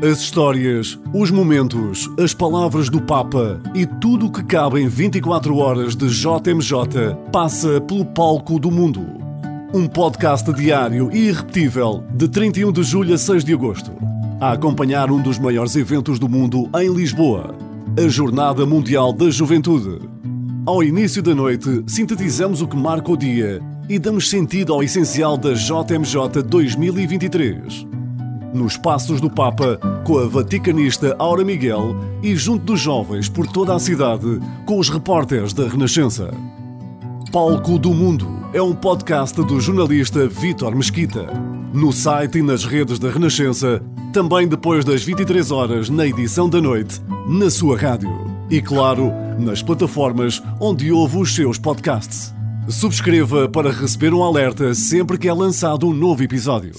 As histórias, os momentos, as palavras do Papa e tudo o que cabe em 24 horas de JMJ passa pelo palco do mundo. Um podcast diário e irrepetível de 31 de julho a 6 de agosto. A acompanhar um dos maiores eventos do mundo em Lisboa, a Jornada Mundial da Juventude. Ao início da noite, sintetizamos o que marca o dia e damos sentido ao essencial da JMJ 2023. Nos Passos do Papa, com a vaticanista Aura Miguel e junto dos jovens por toda a cidade, com os repórteres da Renascença. Palco do Mundo é um podcast do jornalista Vítor Mesquita. No site e nas redes da Renascença, também depois das 23 horas na edição da noite, na sua rádio. E claro, nas plataformas onde ouve os seus podcasts. Subscreva para receber um alerta sempre que é lançado um novo episódio.